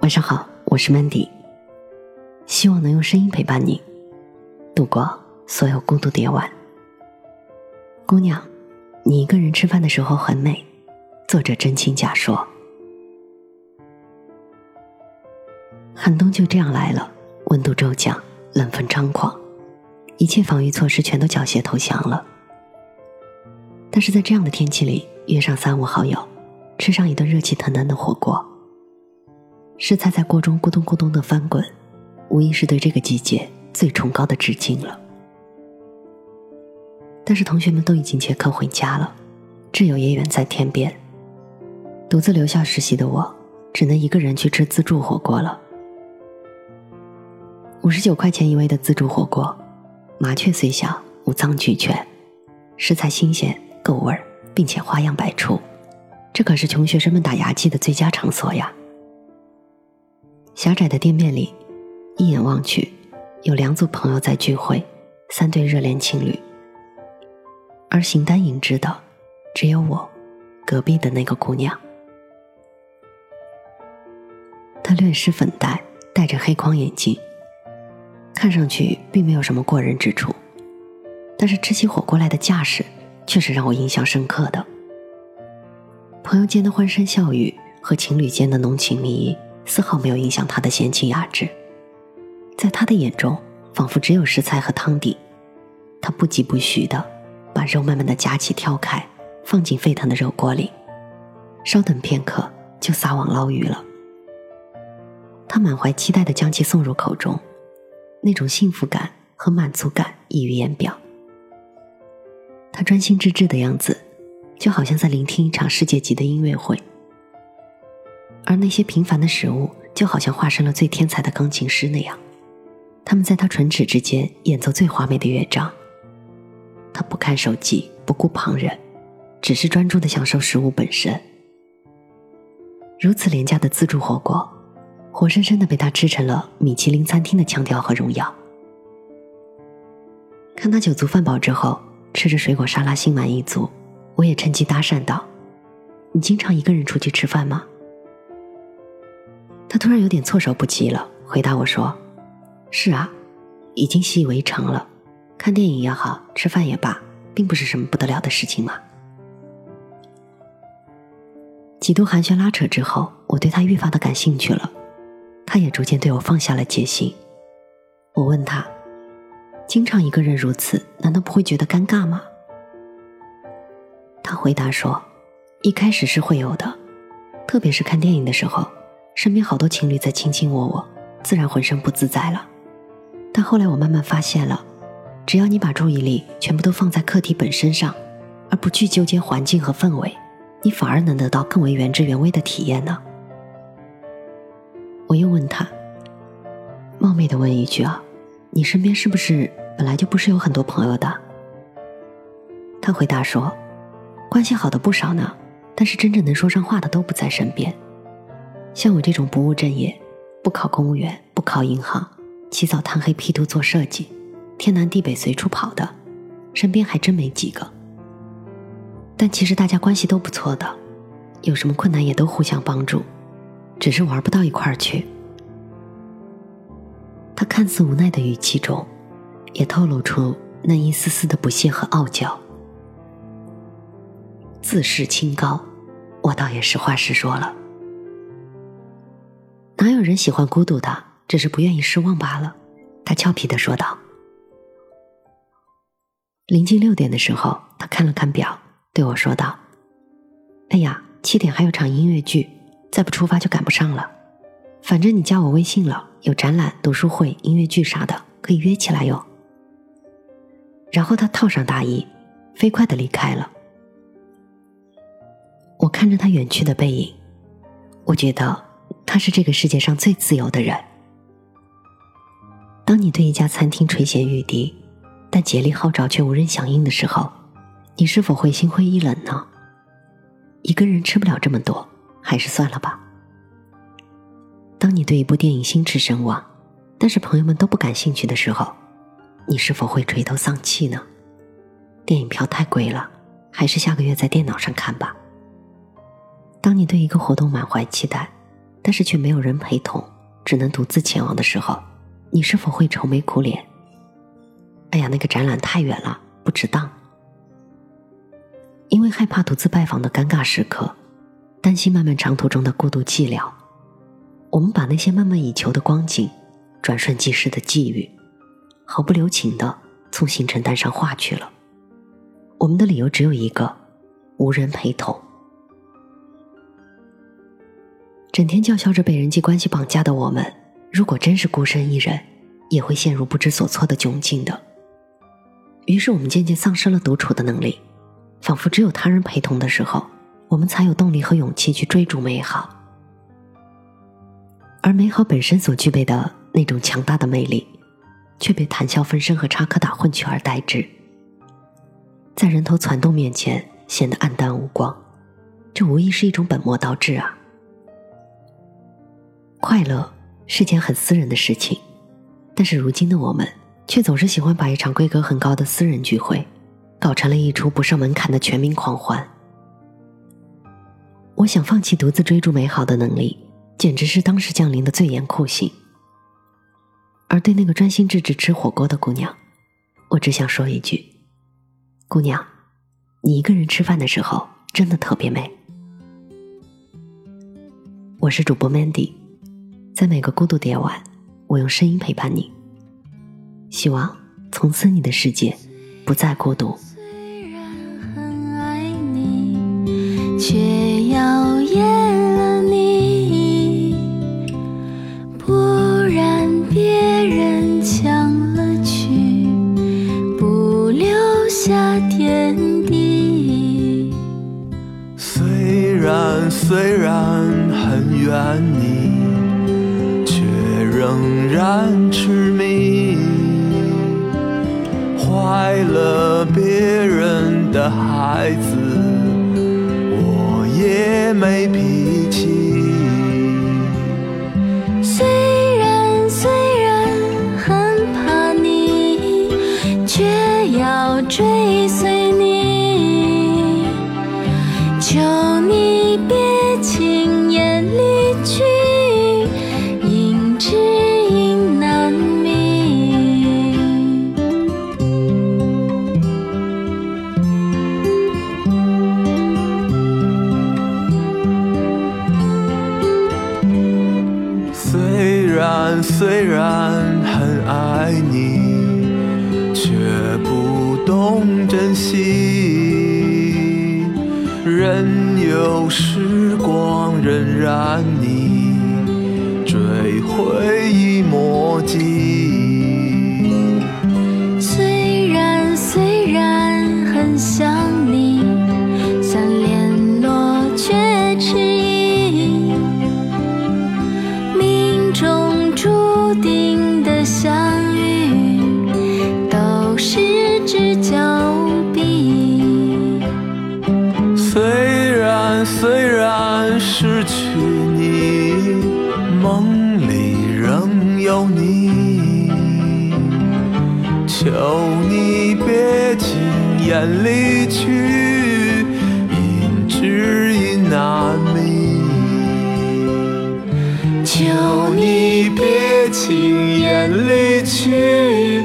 晚上好，我是 Mandy，希望能用声音陪伴你度过所有孤独的夜晚。姑娘，你一个人吃饭的时候很美。作者真情假说。寒冬就这样来了，温度骤降，冷风猖狂，一切防御措施全都缴械投降了。但是在这样的天气里，约上三五好友，吃上一顿热气腾腾的火锅，食材在锅中咕咚咕咚的翻滚，无疑是对这个季节最崇高的致敬了。但是同学们都已经结课回家了，挚友也远在天边，独自留校实习的我，只能一个人去吃自助火锅了。五十九块钱一位的自助火锅，麻雀虽小，五脏俱全，食材新鲜。够味儿，并且花样百出，这可是穷学生们打牙祭的最佳场所呀！狭窄的店面里，一眼望去，有两组朋友在聚会，三对热恋情侣，而形单影只的，只有我，隔壁的那个姑娘。她略施粉黛，戴着黑框眼镜，看上去并没有什么过人之处，但是吃起火锅来的架势。却是让我印象深刻的，朋友间的欢声笑语和情侣间的浓情蜜意，丝毫没有影响他的闲情雅致。在他的眼中，仿佛只有食材和汤底。他不疾不徐的把肉慢慢的夹起挑开，放进沸腾的肉锅里，稍等片刻就撒网捞鱼了。他满怀期待的将其送入口中，那种幸福感和满足感溢于言表。他专心致志的样子，就好像在聆听一场世界级的音乐会。而那些平凡的食物，就好像化身了最天才的钢琴师那样，他们在他唇齿之间演奏最华美的乐章。他不看手机，不顾旁人，只是专注的享受食物本身。如此廉价的自助火锅，活生生的被他吃成了米其林餐厅的腔调和荣耀。看他酒足饭饱之后。吃着水果沙拉，心满意足，我也趁机搭讪道：“你经常一个人出去吃饭吗？”他突然有点措手不及了，回答我说：“是啊，已经习以为常了。看电影也好，吃饭也罢，并不是什么不得了的事情嘛。”几度寒暄拉扯之后，我对他愈发的感兴趣了，他也逐渐对我放下了戒心。我问他。经常一个人如此，难道不会觉得尴尬吗？他回答说：“一开始是会有的，特别是看电影的时候，身边好多情侣在卿卿我我，自然浑身不自在了。但后来我慢慢发现了，只要你把注意力全部都放在课题本身上，而不去纠结环境和氛围，你反而能得到更为原汁原味的体验呢。”我又问他，冒昧的问一句啊，你身边是不是？本来就不是有很多朋友的，他回答说：“关系好的不少呢，但是真正能说上话的都不在身边。像我这种不务正业，不考公务员，不考银行，起早贪黑 P 图做设计，天南地北随处跑的，身边还真没几个。但其实大家关系都不错的，有什么困难也都互相帮助，只是玩不到一块儿去。”他看似无奈的语气中。也透露出那一丝丝的不屑和傲娇，自视清高，我倒也实话实说了。哪有人喜欢孤独的？只是不愿意失望罢了。他俏皮的说道。临近六点的时候，他看了看表，对我说道：“哎呀，七点还有场音乐剧，再不出发就赶不上了。反正你加我微信了，有展览、读书会、音乐剧啥的，可以约起来哟。”然后他套上大衣，飞快的离开了。我看着他远去的背影，我觉得他是这个世界上最自由的人。当你对一家餐厅垂涎欲滴，但竭力号召却无人响应的时候，你是否会心灰意冷呢？一个人吃不了这么多，还是算了吧。当你对一部电影心驰神往，但是朋友们都不感兴趣的时候。你是否会垂头丧气呢？电影票太贵了，还是下个月在电脑上看吧。当你对一个活动满怀期待，但是却没有人陪同，只能独自前往的时候，你是否会愁眉苦脸？哎呀，那个展览太远了，不值当。因为害怕独自拜访的尴尬时刻，担心漫漫长途中的孤独寂寥，我们把那些梦寐以求的光景、转瞬即逝的际遇，毫不留情的从行程单上划去了。我们的理由只有一个：无人陪同。整天叫嚣着被人际关系绑架的我们，如果真是孤身一人，也会陷入不知所措的窘境的。于是，我们渐渐丧失了独处的能力。仿佛只有他人陪同的时候，我们才有动力和勇气去追逐美好。而美好本身所具备的那种强大的魅力，却被谈笑风生和插科打诨取而代之，在人头攒动面前显得黯淡无光。这无疑是一种本末倒置啊！快乐是件很私人的事情，但是如今的我们却总是喜欢把一场规格很高的私人聚会。搞成了一出不上门槛的全民狂欢。我想放弃独自追逐美好的能力，简直是当时降临的最严酷刑。而对那个专心致志吃火锅的姑娘，我只想说一句：姑娘，你一个人吃饭的时候真的特别美。我是主播 Mandy，在每个孤独的夜晚，我用声音陪伴你。希望从此你的世界不再孤独。虽然很爱你却要厌了你，不然别人抢了去，不留下点滴。虽然虽然很远你，仍然痴迷，坏了别人的孩子。我也没脾气。虽然虽然很怕你，却要追随你。求你别虽然很爱你，却不懂珍惜。任由时光荏苒，你追回忆墨迹。注定的相遇，都是只交臂。虽然虽然失去你，梦里仍有你。求你别轻言离去，因知音难觅。求你别轻言离去，